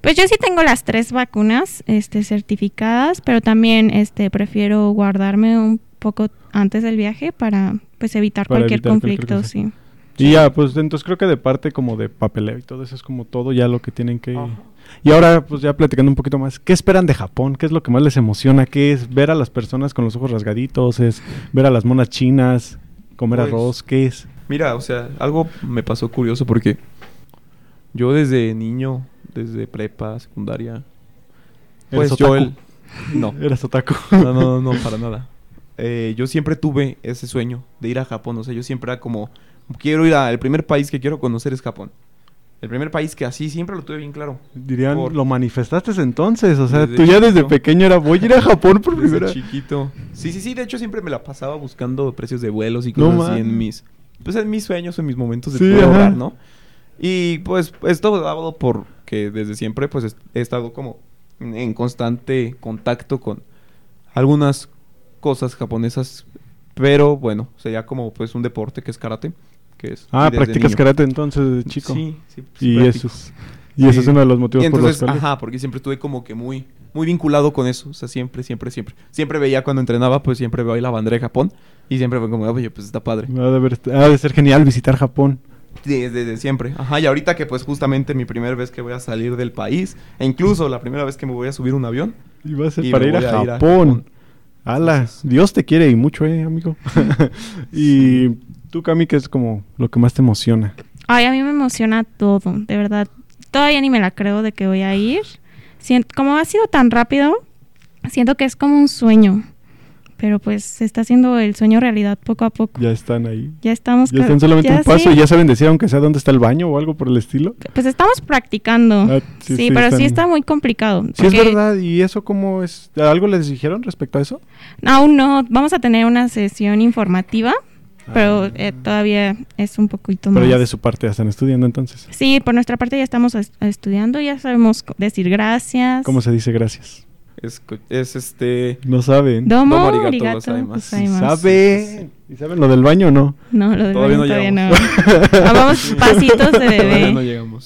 [SPEAKER 5] Pues yo sí tengo las tres vacunas este, certificadas, pero también este, prefiero guardarme un poco antes del viaje para pues evitar
[SPEAKER 2] Para
[SPEAKER 5] cualquier
[SPEAKER 2] evitar cualquier
[SPEAKER 5] conflicto, sí.
[SPEAKER 2] Y ya, pues entonces creo que de parte como de papeleo y todo eso es como todo ya lo que tienen que...
[SPEAKER 3] Ajá.
[SPEAKER 2] Y ahora, pues ya platicando un poquito más, ¿qué esperan de Japón? ¿Qué es lo que más les emociona? ¿Qué es ver a las personas con los ojos rasgaditos? ¿Es ver a las monas chinas? ¿Comer
[SPEAKER 3] Pues,
[SPEAKER 2] arroz? ¿Qué es?
[SPEAKER 3] Mira, o sea, algo me pasó curioso porque yo desde niño, desde prepa, secundaria, pues
[SPEAKER 2] ¿Eres
[SPEAKER 3] yo
[SPEAKER 2] otaku?
[SPEAKER 3] el... No,
[SPEAKER 2] Eres otaku.
[SPEAKER 3] no, no, no, para nada. Eh, yo siempre tuve ese sueño de ir a Japón, o sea, yo siempre era como, quiero ir a... El primer país que quiero conocer es Japón. El primer país que así siempre lo tuve bien claro.
[SPEAKER 2] Dirían,
[SPEAKER 3] Por-
[SPEAKER 2] lo manifestaste entonces, o sea,
[SPEAKER 3] Desde
[SPEAKER 2] tú ya desde pequeño era, voy a ir a Japón por
[SPEAKER 3] Desde
[SPEAKER 2] primera
[SPEAKER 3] chiquito. Sí, sí, sí, de hecho siempre me la pasaba buscando precios de vuelos y
[SPEAKER 2] No
[SPEAKER 3] cosas así
[SPEAKER 2] man.
[SPEAKER 3] en mis... Pues en mis sueños, en mis momentos de
[SPEAKER 2] Sí,
[SPEAKER 3] poder ahorrar, ¿no? Y pues esto dado porque desde siempre pues he estado como en- constante contacto con algunas cosas japonesas, pero bueno, sería como pues un deporte que es karate, que es
[SPEAKER 2] Ah, practicas
[SPEAKER 3] niño.
[SPEAKER 2] karate entonces, chico.
[SPEAKER 3] Sí, sí, sí,
[SPEAKER 2] y
[SPEAKER 3] practico.
[SPEAKER 2] eso es, y ese es
[SPEAKER 3] Sí.
[SPEAKER 2] uno de los motivos
[SPEAKER 3] Y
[SPEAKER 2] por
[SPEAKER 3] entonces,
[SPEAKER 2] los cuales...
[SPEAKER 3] ajá, porque siempre estuve como que muy, muy vinculado con eso. O sea, siempre, siempre, siempre. Siempre veía cuando entrenaba, pues siempre veía la bandera de Japón. Y siempre fue como, oye, pues está padre.
[SPEAKER 2] Ha de, haber- ha de ser genial visitar Japón.
[SPEAKER 3] Desde, desde siempre. Ajá, y ahorita que pues justamente mi primera vez que voy a salir del país, e incluso la primera vez que me voy a subir un avión.
[SPEAKER 2] Y va a ser para ir a,
[SPEAKER 3] ir
[SPEAKER 2] Japón.
[SPEAKER 3] Japón.
[SPEAKER 2] Ala,
[SPEAKER 3] Entonces-
[SPEAKER 2] Dios te quiere y mucho, eh, amigo. y tú, Cami, ¿qué es como lo que más te emociona?
[SPEAKER 5] Ay, a mí me emociona todo, de verdad. Todavía ni me la creo de que voy a ir. Como ha sido tan rápido, siento que es como un sueño. Pero pues se está haciendo el sueño realidad poco a poco.
[SPEAKER 2] Ya están ahí.
[SPEAKER 5] Ya estamos...
[SPEAKER 2] Ya están solamente
[SPEAKER 5] ya
[SPEAKER 2] un paso
[SPEAKER 5] sí.
[SPEAKER 2] y ya saben decir aunque sea dónde está el baño o algo por el estilo.
[SPEAKER 5] Pues estamos practicando.
[SPEAKER 2] Ah,
[SPEAKER 5] sí,
[SPEAKER 2] sí,
[SPEAKER 5] pero
[SPEAKER 2] están-
[SPEAKER 5] sí está muy complicado.
[SPEAKER 2] Sí, es verdad. ¿Y eso cómo es? ¿Algo les dijeron respecto a eso?
[SPEAKER 5] Aún no. Vamos a tener una sesión informativa, pero
[SPEAKER 2] Ah.
[SPEAKER 5] eh, todavía es un poquito
[SPEAKER 2] Pero
[SPEAKER 5] más...
[SPEAKER 2] ya de su parte ya están estudiando entonces.
[SPEAKER 5] Sí, por nuestra parte ya estamos es- estudiando, ya sabemos decir gracias.
[SPEAKER 2] ¿Cómo se dice gracias?
[SPEAKER 3] Es, es este...
[SPEAKER 2] No saben.
[SPEAKER 5] Domo,
[SPEAKER 3] Domo arigato
[SPEAKER 5] arigato,
[SPEAKER 3] gozaimasu.
[SPEAKER 5] gozaimasu.
[SPEAKER 2] ¿Saben? ¿Y saben lo del baño o no?
[SPEAKER 5] No, lo del
[SPEAKER 3] Todavía
[SPEAKER 5] baño
[SPEAKER 3] no
[SPEAKER 5] todavía no.
[SPEAKER 3] llegamos.
[SPEAKER 5] Ah, vamos pasitos de
[SPEAKER 3] Todavía no
[SPEAKER 5] bebé.
[SPEAKER 3] llegamos.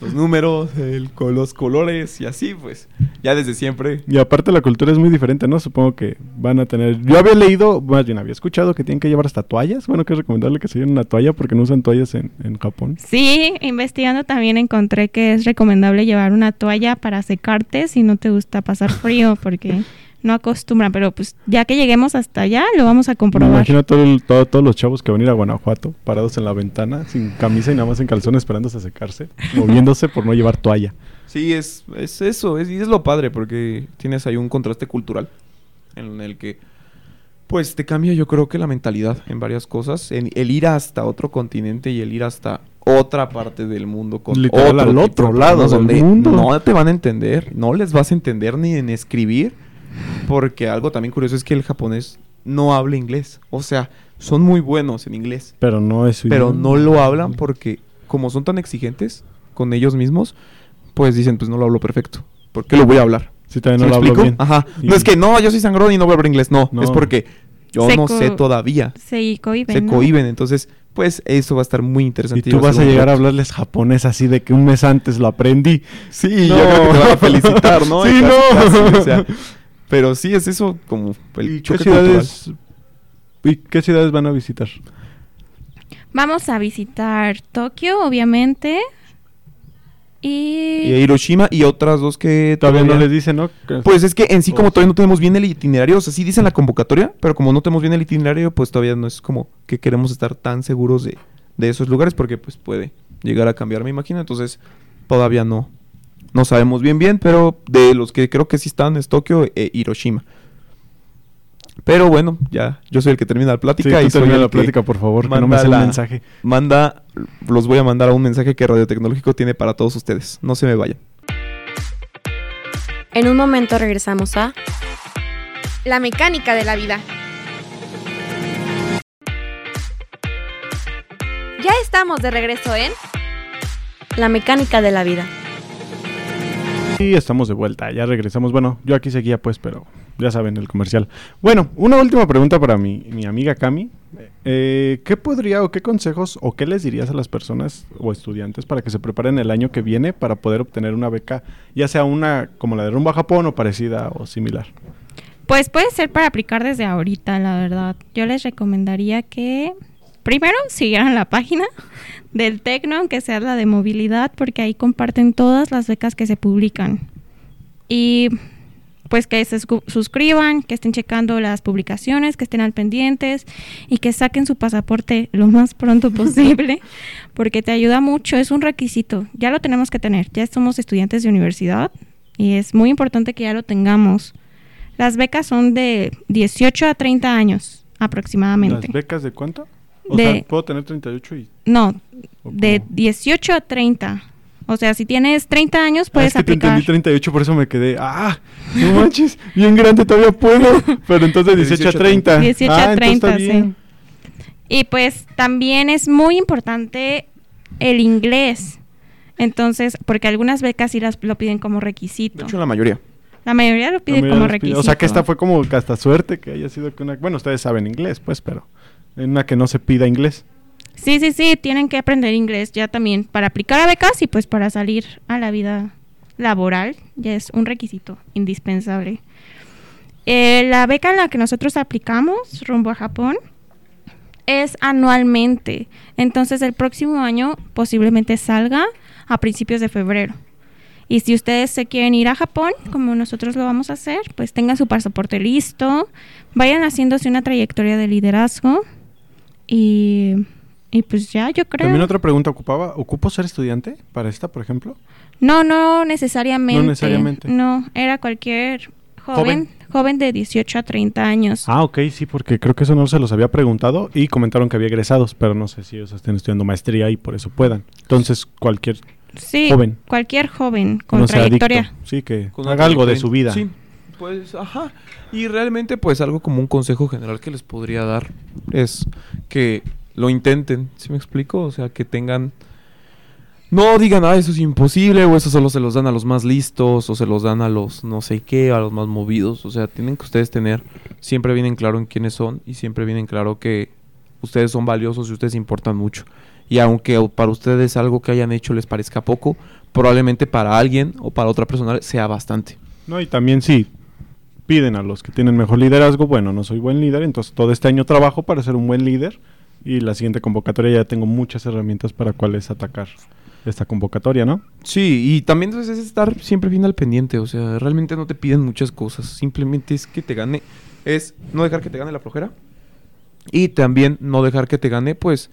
[SPEAKER 3] Los números, el, con los colores y así, pues. Ya desde siempre.
[SPEAKER 2] Y aparte la cultura es muy diferente, ¿no? Supongo que van a tener... Yo había leído, más bien había escuchado que tienen que llevar hasta toallas. Bueno, que es recomendable que se lleven una toalla porque no usan toallas en, en Japón.
[SPEAKER 5] Sí, investigando también encontré que es recomendable llevar una toalla para secarte si no te gusta pasar frío porque no acostumbran, pero pues ya que lleguemos hasta allá lo vamos a
[SPEAKER 2] Me
[SPEAKER 5] comprobar.
[SPEAKER 2] imagino todo el- todo- todos los chavos que van a ir a Guanajuato parados en la ventana, sin camisa y nada más en calzones esperándose a secarse, moviéndose por no llevar toalla.
[SPEAKER 3] Sí, es, es eso, es, y es lo padre, porque tienes ahí un contraste cultural en el que, pues, te cambia yo creo que la mentalidad en varias cosas. En el ir hasta otro continente y el ir hasta otra parte del mundo con
[SPEAKER 2] Literal,
[SPEAKER 3] otro
[SPEAKER 2] al otro lado
[SPEAKER 3] donde
[SPEAKER 2] mundo.
[SPEAKER 3] No te van a entender, no les vas a entender ni en escribir, porque algo también curioso es que el japonés no habla inglés. O sea, son muy buenos en inglés
[SPEAKER 2] Pero no es su
[SPEAKER 3] pero
[SPEAKER 2] idioma.
[SPEAKER 3] no lo hablan porque como son tan exigentes con ellos mismos, pues dicen, pues no lo hablo perfecto. ¿Por qué lo voy a hablar?
[SPEAKER 2] Sí, también
[SPEAKER 3] ¿Sí
[SPEAKER 2] no lo hablo
[SPEAKER 3] explico?
[SPEAKER 2] bien.
[SPEAKER 3] Ajá.
[SPEAKER 2] Y-
[SPEAKER 3] No es que no, yo soy sangrón y no voy a hablar inglés. No,
[SPEAKER 2] No.
[SPEAKER 3] es porque yo
[SPEAKER 5] Se
[SPEAKER 3] no sé todavía.
[SPEAKER 5] Se cohiben.
[SPEAKER 3] Se
[SPEAKER 5] ¿no?
[SPEAKER 3] cohiben. Entonces, pues eso va a estar muy
[SPEAKER 2] Y
[SPEAKER 3] interesante.
[SPEAKER 2] tú
[SPEAKER 3] va
[SPEAKER 2] vas a llegar a hablarles japonés así de que un mes antes lo aprendí.
[SPEAKER 3] Sí,
[SPEAKER 2] No.
[SPEAKER 3] yo creo que te van a felicitar, ¿no?
[SPEAKER 2] Sí,
[SPEAKER 3] Y casi,
[SPEAKER 2] no.
[SPEAKER 3] casi, o sea, pero sí es eso como el
[SPEAKER 2] ¿Y qué
[SPEAKER 3] choque cultural.
[SPEAKER 2] ciudades, ¿Y qué ciudades van a visitar?
[SPEAKER 5] Vamos a visitar Tokio, obviamente.
[SPEAKER 3] Y
[SPEAKER 5] Y
[SPEAKER 3] Hiroshima y otras dos que
[SPEAKER 2] Todavía no les dicen, ¿no?
[SPEAKER 3] Pues es que en sí como
[SPEAKER 2] Oh,
[SPEAKER 3] todavía no tenemos bien el itinerario, o sea, sí dicen la convocatoria, pero como no tenemos bien el itinerario, pues todavía no es como que queremos estar tan seguros de, de esos lugares porque pues puede llegar a cambiar, me imagino. Entonces, todavía no, no sabemos bien bien, pero de los que creo que sí están es Tokio e Hiroshima. Pero bueno, ya, yo soy el que termina la
[SPEAKER 2] Sí,
[SPEAKER 3] plática
[SPEAKER 2] tú
[SPEAKER 3] y soy
[SPEAKER 2] termina
[SPEAKER 3] el
[SPEAKER 2] la
[SPEAKER 3] que
[SPEAKER 2] plática, por favor, que no me
[SPEAKER 3] la-
[SPEAKER 2] mensaje.
[SPEAKER 3] Manda, los voy a mandar a un mensaje que Radio Tecnológico tiene para todos ustedes. No se me vayan.
[SPEAKER 4] En un momento regresamos a
[SPEAKER 5] la mecánica de la vida.
[SPEAKER 4] Ya estamos de regreso en La mecánica de la vida.
[SPEAKER 2] Y estamos de vuelta, ya regresamos. Bueno, yo aquí seguía pues, pero ya saben, el comercial. Bueno, una última pregunta para mi, mi amiga Cami. Eh, ¿Qué podría o qué consejos o qué les dirías a las personas o estudiantes para que se preparen el año que viene para poder obtener una beca, ya sea una como la de Rumbo a Japón o parecida o similar?
[SPEAKER 5] Pues puede ser para aplicar desde ahorita, la verdad. Yo les recomendaría que primero siguieran la página del Tecno, aunque sea la de movilidad, porque ahí comparten todas las becas que se publican. Y pues que se suscriban, que estén checando las publicaciones, que estén al pendientes y que saquen su pasaporte lo más pronto posible, porque te ayuda mucho, es un requisito. Ya lo tenemos que tener, ya somos estudiantes de universidad y es muy importante que ya lo tengamos. Las becas son de 18 a 30 años aproximadamente.
[SPEAKER 2] ¿Las becas de cuánto? O
[SPEAKER 5] De-
[SPEAKER 2] sea, puedo tener 38 y...
[SPEAKER 5] No, de
[SPEAKER 2] cómo?
[SPEAKER 5] 18 a 30. O sea, si tienes 30 años
[SPEAKER 2] Ah,
[SPEAKER 5] puedes
[SPEAKER 2] es que te
[SPEAKER 5] aplicar.
[SPEAKER 2] entendí 38, por eso me quedé. ¡Ah! No manches, bien grande todavía puedo. Pero entonces
[SPEAKER 3] De
[SPEAKER 2] 18 a
[SPEAKER 3] 18 a
[SPEAKER 2] 30.
[SPEAKER 5] 18 a
[SPEAKER 2] Ah, entonces está
[SPEAKER 5] 30, sí. Y pues también es muy importante el inglés. Entonces, porque algunas becas sí las lo piden como
[SPEAKER 3] De
[SPEAKER 5] requisito.
[SPEAKER 3] hecho, la mayoría.
[SPEAKER 5] La mayoría lo pide
[SPEAKER 2] No me
[SPEAKER 5] como requisito.
[SPEAKER 2] O sea que esta fue como que hasta suerte que haya sido que una. Bueno, ustedes saben inglés, pues, pero. En una que no se pida inglés.
[SPEAKER 5] Sí, sí, sí, tienen que aprender inglés ya también para aplicar a becas y pues para salir a la vida laboral ya es un requisito indispensable. Eh, la beca en la que nosotros aplicamos rumbo a Japón es anualmente, entonces el próximo año posiblemente salga a principios de febrero. Y si ustedes se quieren ir a Japón, como nosotros lo vamos a hacer, pues tengan su pasaporte listo, vayan haciéndose una trayectoria de liderazgo y, y pues ya, yo creo.
[SPEAKER 2] También otra pregunta ocupaba. ¿Ocupo ser estudiante para esta, por ejemplo?
[SPEAKER 5] No, no necesariamente.
[SPEAKER 2] No necesariamente.
[SPEAKER 5] No, era cualquier joven,
[SPEAKER 2] Joven.
[SPEAKER 5] joven, de 18 a 30 años.
[SPEAKER 2] Ah, ok, sí, porque creo que eso no se los había preguntado y comentaron que había egresados, pero no sé si ellos estén estudiando maestría y por eso puedan. Entonces, cualquier
[SPEAKER 5] sí,
[SPEAKER 2] joven.
[SPEAKER 5] cualquier joven con
[SPEAKER 2] no
[SPEAKER 5] trayectoria.
[SPEAKER 2] Sí, que
[SPEAKER 3] Con
[SPEAKER 2] haga algo de su vida.
[SPEAKER 3] Sí, pues, ajá. Y realmente, pues, algo como un consejo general que les podría dar es que lo intenten, ¿sí me explico? O sea, que tengan... No digan, ah, eso es imposible, o eso solo se los dan a los más listos, o se los dan a los no sé qué, a los más movidos. O sea, tienen que ustedes tener siempre bien en claro en quiénes son y siempre bien en claro que ustedes son valiosos y ustedes importan mucho. Y aunque para ustedes algo que hayan hecho les parezca poco, probablemente para alguien o para otra persona sea bastante.
[SPEAKER 2] No, y también sí piden a los que tienen mejor liderazgo, bueno, no soy buen líder, entonces todo este año trabajo para ser un buen líder y la siguiente convocatoria ya tengo muchas herramientas para cuáles atacar esta convocatoria, ¿no?
[SPEAKER 3] Sí, y también entonces es estar siempre bien al pendiente, o sea, realmente no te piden muchas cosas, simplemente es que te gane, es no dejar que te gane la flojera y también no dejar que te gane, pues,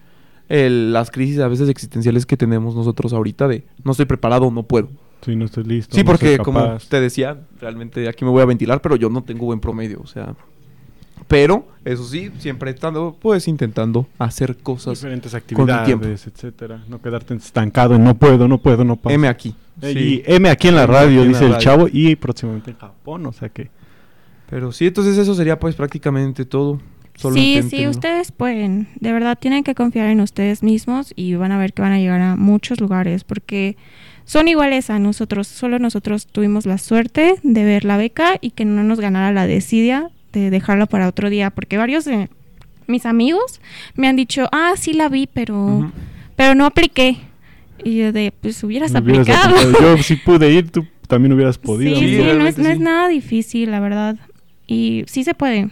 [SPEAKER 3] el- las crisis a veces existenciales que tenemos nosotros ahorita de no estoy preparado, no puedo.
[SPEAKER 2] Si no estoy listo.
[SPEAKER 3] Sí,
[SPEAKER 2] no
[SPEAKER 3] porque como te decía, realmente aquí me voy a ventilar, pero yo no tengo buen promedio, o sea, pero eso sí, siempre estando, pues, intentando hacer cosas.
[SPEAKER 2] diferentes
[SPEAKER 3] con el tiempo.
[SPEAKER 2] actividades, etcétera, no quedarte estancado en no puedo, no puedo, no puedo.
[SPEAKER 3] M aquí.
[SPEAKER 2] Eh,
[SPEAKER 3] Sí.
[SPEAKER 2] Y M aquí en la
[SPEAKER 3] M
[SPEAKER 2] radio,
[SPEAKER 3] en
[SPEAKER 2] dice
[SPEAKER 3] la
[SPEAKER 2] el chavo, y próximamente en Japón, o sea que...
[SPEAKER 3] Pero sí, entonces eso sería pues prácticamente todo. Solo
[SPEAKER 5] sí, sí, ustedes pueden. De verdad tienen que confiar en ustedes mismos y van a ver que van a llegar a muchos lugares porque son iguales a nosotros. Solo nosotros tuvimos la suerte de ver la beca y que no nos ganara la desidia de dejarla para otro día porque varios de mis amigos me han dicho, ah, sí la vi, pero, pero no apliqué. Y yo de, pues hubieras aplicado.
[SPEAKER 2] aplicado. Yo sí pude ir, tú también hubieras podido.
[SPEAKER 5] Sí,
[SPEAKER 3] Sí,
[SPEAKER 5] sí, no, es, no es nada difícil, la verdad. Y sí se puede.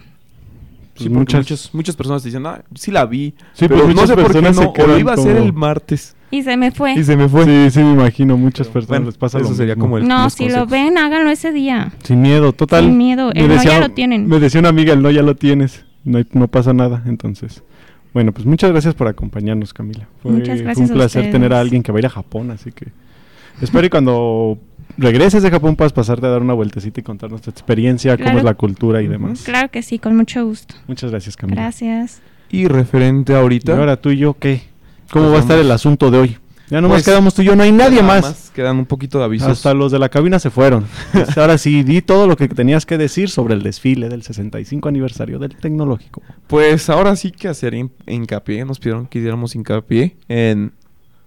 [SPEAKER 3] Sí,
[SPEAKER 2] Pues muchas-
[SPEAKER 3] muchas, muchas personas dicen, ah, sí la vi.
[SPEAKER 2] Sí,
[SPEAKER 3] pero
[SPEAKER 2] pues
[SPEAKER 3] no
[SPEAKER 2] muchas
[SPEAKER 3] sé por qué
[SPEAKER 2] personas se
[SPEAKER 3] no. O lo
[SPEAKER 2] quedan
[SPEAKER 3] iba a hacer
[SPEAKER 2] como-
[SPEAKER 3] el martes.
[SPEAKER 5] Y se me fue.
[SPEAKER 3] Y se me fue.
[SPEAKER 2] Sí, sí, me imagino. Muchas personas
[SPEAKER 3] Bueno,
[SPEAKER 2] les pasa
[SPEAKER 3] eso
[SPEAKER 2] lo
[SPEAKER 3] sería
[SPEAKER 2] mismo.
[SPEAKER 3] como el-
[SPEAKER 5] no, si lo ven, háganlo ese día.
[SPEAKER 2] Sin miedo, total.
[SPEAKER 5] Sin miedo. El no ya lo tienen.
[SPEAKER 2] Me decía una amiga, el no ya lo tienes. No, hay- no pasa nada, entonces. Bueno, pues muchas gracias por acompañarnos, Camila. Fue,
[SPEAKER 5] Muchas
[SPEAKER 2] fue
[SPEAKER 5] gracias
[SPEAKER 2] un
[SPEAKER 5] a
[SPEAKER 2] placer tener a alguien que va a ir a Japón, así que espero y cuando regreses de Japón puedas pasarte a dar una vueltecita y contarnos tu experiencia, cómo es la cultura y demás.
[SPEAKER 5] Claro que sí, con mucho gusto.
[SPEAKER 2] Muchas gracias, Camila.
[SPEAKER 5] Gracias.
[SPEAKER 3] Y referente
[SPEAKER 2] Y
[SPEAKER 3] ahorita.
[SPEAKER 2] ahora tú y yo, ¿qué? ¿Cómo
[SPEAKER 3] Pues
[SPEAKER 2] va a estar el asunto de hoy? Ya nomás
[SPEAKER 3] Pues,
[SPEAKER 2] quedamos tú y yo, no hay nadie
[SPEAKER 3] nada
[SPEAKER 2] más.
[SPEAKER 3] Quedan un poquito de avisos.
[SPEAKER 2] Hasta los de la cabina se fueron. Pues ahora sí, di todo lo que tenías que decir sobre el desfile del 65 aniversario del tecnológico.
[SPEAKER 3] Pues ahora sí que hacer hin- hincapié, nos pidieron que hiciéramos hincapié en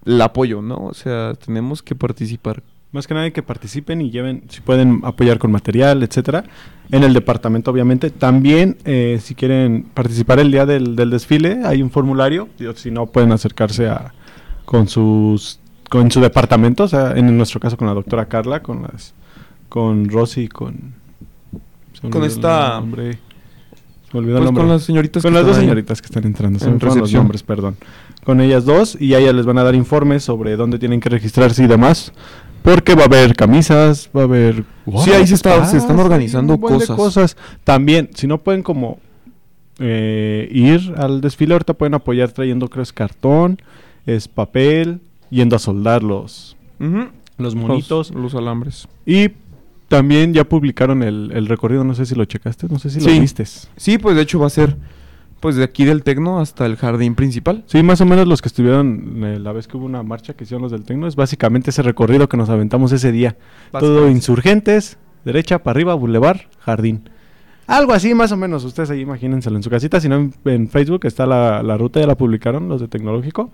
[SPEAKER 3] el apoyo, ¿no? O sea, tenemos que participar.
[SPEAKER 2] Más que nada que participen y lleven, si pueden apoyar con material, etcétera. En el departamento, obviamente. También, eh, si quieren participar el día del, del desfile, hay un formulario. Si no, pueden acercarse a con sus con su departamento, o sea, en nuestro caso con la doctora Carla, con las con Rosy, con
[SPEAKER 3] Con esta-
[SPEAKER 2] nombre. Se me olvidó el
[SPEAKER 3] Pues
[SPEAKER 2] nombre.
[SPEAKER 3] con las señoritas
[SPEAKER 2] Con
[SPEAKER 3] que
[SPEAKER 2] las dos señoritas que están entrando,
[SPEAKER 3] En
[SPEAKER 2] fueron los nombres, perdón. Con ellas dos y a ellas les van a dar informes sobre dónde tienen que registrarse y demás. Porque va a haber camisas, va a haber...
[SPEAKER 3] Sí, ahí se está- se están organizando
[SPEAKER 2] un buen de
[SPEAKER 3] cosas.
[SPEAKER 2] cosas. También, si no pueden como eh, ir al desfile, ahorita pueden apoyar trayendo, creo, es cartón, es papel, yendo a soldar los, monitos.
[SPEAKER 3] Los, los alambres.
[SPEAKER 2] Y también ya publicaron el, el recorrido, no sé si lo checaste, no sé si
[SPEAKER 3] Sí.
[SPEAKER 2] lo vistes.
[SPEAKER 3] Sí, pues de hecho va a ser pues de aquí del Tecno hasta el jardín principal.
[SPEAKER 2] Sí, más o menos los que estuvieron eh, la vez que hubo una marcha que hicieron los del Tecno, es básicamente ese recorrido que nos aventamos ese día. Todo insurgentes, derecha para arriba, bulevar, jardín. Algo así más o menos, ustedes ahí imagínenselo en su casita, si no en, en Facebook está la, la ruta, ya la publicaron los de Tecnológico.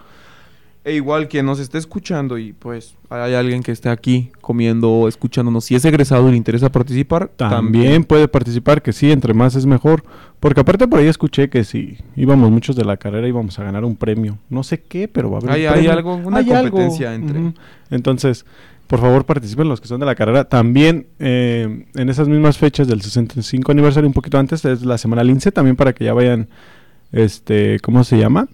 [SPEAKER 3] E igual que nos esté escuchando y pues hay alguien que esté aquí comiendo o escuchándonos, si es egresado y le interesa participar,
[SPEAKER 2] También, puede participar, que sí, entre más es mejor. Porque aparte por ahí escuché que si íbamos muchos de la carrera íbamos a ganar un premio. No sé qué, pero va a haber
[SPEAKER 3] Hay-
[SPEAKER 2] un
[SPEAKER 3] hay
[SPEAKER 2] premio.
[SPEAKER 3] algo, una
[SPEAKER 2] Hay algo.
[SPEAKER 3] competencia entre-.
[SPEAKER 2] Entonces, por favor participen los que son de la carrera. También eh, en esas mismas fechas del 65 aniversario, un poquito antes, es la semana Lince, también para que ya vayan, este, ¿cómo se llama?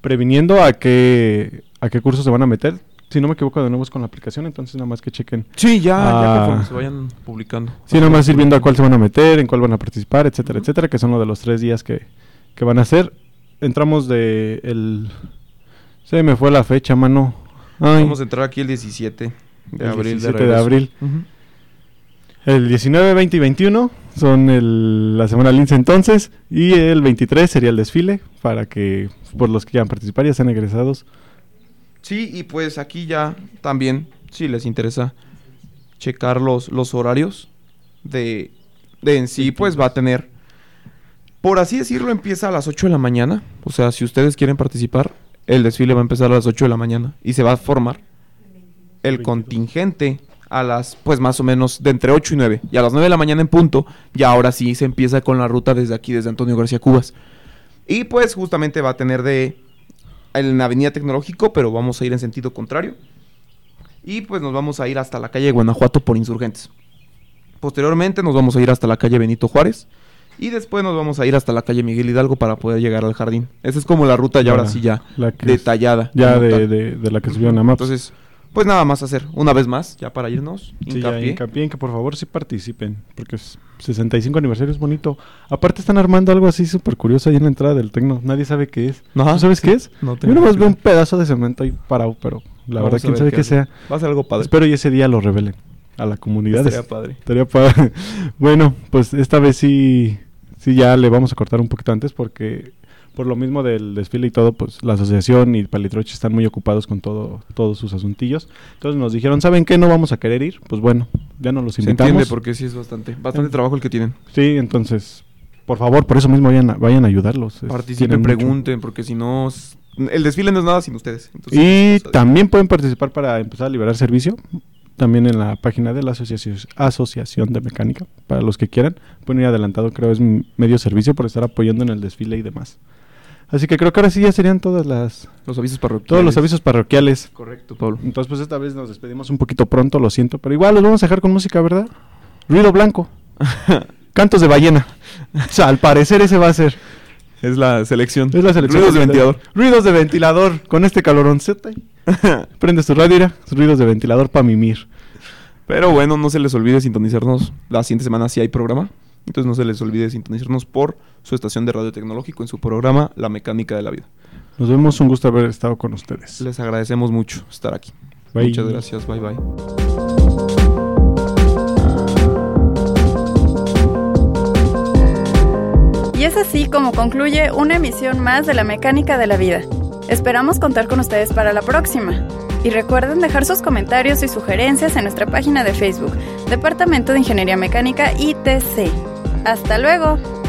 [SPEAKER 2] Previniendo a qué, a qué cursos se van a meter. Si no me equivoco, de nuevo es con la aplicación, entonces nada más que chequen.
[SPEAKER 3] Sí, ya, ya
[SPEAKER 2] Ah.
[SPEAKER 3] conforme se vayan publicando.
[SPEAKER 2] Sí, nada más ir viendo a cuál se van a meter, en cuál van a participar, etcétera, etcétera, que son lo de los tres días que, que van a hacer. Entramos de el... Se me fue la fecha, mano. Ay,
[SPEAKER 3] Vamos a entrar aquí el 17 de
[SPEAKER 2] El
[SPEAKER 3] abril.
[SPEAKER 2] 17 de
[SPEAKER 3] regreso.
[SPEAKER 2] abril.
[SPEAKER 3] Ujú.
[SPEAKER 2] El 19, 20 y 21 son el- la semana Lince entonces. Y el 23 sería el desfile para que por los que quieran participar ya sean egresados.
[SPEAKER 3] Sí, y pues aquí ya también, si les interesa checar los, los horarios de, de en sí, pues va a tener, por así decirlo, empieza a las 8 de la mañana. O sea, si ustedes quieren participar, el desfile va a empezar a las 8 de la mañana y se va a formar el
[SPEAKER 2] 22.
[SPEAKER 3] contingente a las, pues más o menos de entre 8 y 9. Y a las 9 de la mañana en punto, ya ahora sí se empieza con la ruta desde aquí, desde Antonio García Cubas. Y pues justamente va a tener de en la avenida Tecnológico, pero vamos a ir en sentido contrario. Y pues nos vamos a ir hasta la calle Guanajuato por insurgentes. Posteriormente nos vamos a ir hasta la calle Benito Juárez. Y después nos vamos a ir hasta la calle Miguel Hidalgo para poder llegar al jardín. Esa es como la ruta ya ahora sí ya
[SPEAKER 2] La
[SPEAKER 3] detallada.
[SPEAKER 2] ya de, de- de la que subieron a Maps.
[SPEAKER 3] Entonces, pues nada más hacer una vez más, ya para irnos.
[SPEAKER 2] Sí, ya,
[SPEAKER 3] hincapié.
[SPEAKER 2] en que por favor sí participen, porque es 65 aniversario es bonito. Aparte están armando algo así súper curioso ahí en la entrada del Tecno, nadie sabe qué es. ¿Tú sabes
[SPEAKER 3] sí.
[SPEAKER 2] qué es?
[SPEAKER 3] No
[SPEAKER 2] Yo nomás veo un pedazo de cemento ahí parado, pero la
[SPEAKER 3] Vamos
[SPEAKER 2] verdad quién sabe
[SPEAKER 3] qué
[SPEAKER 2] sea.
[SPEAKER 3] Va a ser algo padre.
[SPEAKER 2] Espero y ese día lo revelen a la comunidad.
[SPEAKER 3] Estaría padre.
[SPEAKER 2] Estaría padre. bueno, pues esta vez sí, sí ya le vamos a cortar un poquito antes porque por lo mismo del desfile y todo, pues la asociación y Palitroche están muy ocupados con todo, todos sus asuntillos. Entonces nos dijeron, ¿saben qué? No vamos a querer ir. Pues bueno, ya nos los
[SPEAKER 3] Se
[SPEAKER 2] invitamos.
[SPEAKER 3] entiende porque sí es bastante, bastante trabajo el que tienen.
[SPEAKER 2] Sí, entonces, por favor, por eso mismo vayan a, vayan a ayudarlos.
[SPEAKER 3] Participen,
[SPEAKER 2] mucho.
[SPEAKER 3] pregunten, porque si no, el desfile no es nada sin ustedes. Entonces,
[SPEAKER 2] Y también pueden participar para empezar a liberar servicio. También en la página de la asociación, asociación de Mecánica, para los que quieran. Pueden ir adelantado, creo, es medio servicio por estar apoyando en el desfile y demás. Así que creo que ahora sí ya serían todas las,
[SPEAKER 3] los avisos parroquiales.
[SPEAKER 2] todos los avisos parroquiales.
[SPEAKER 3] Correcto, Pablo.
[SPEAKER 2] Entonces, pues esta vez nos despedimos un poquito pronto, lo siento, pero igual los vamos a dejar con música, ¿verdad? Ruido blanco. Cantos de ballena. O sea, al parecer ese va a ser.
[SPEAKER 3] Es la selección.
[SPEAKER 2] Es la selección.
[SPEAKER 3] Ruidos de ventilador.
[SPEAKER 2] Ruidos de ventilador. Con este caloroncete. Prendes tu radio, ruidos de ventilador para mimir.
[SPEAKER 3] Pero bueno, no se les olvide sintonizarnos. La siguiente semana sí hay programa. Entonces no se les olvide sintonizarnos por su estación de radio tecnológico en su programa La Mecánica de la Vida.
[SPEAKER 2] Nos vemos, un gusto haber estado con ustedes.
[SPEAKER 3] Les agradecemos mucho estar aquí.
[SPEAKER 2] Bye.
[SPEAKER 3] Muchas gracias, bye bye.
[SPEAKER 1] Y es así como concluye una emisión más de la mecánica de la vida. Esperamos contar con ustedes para la próxima. Y recuerden dejar sus comentarios y sugerencias en nuestra página de Facebook, Departamento de Ingeniería Mecánica ITC. ¡Hasta luego!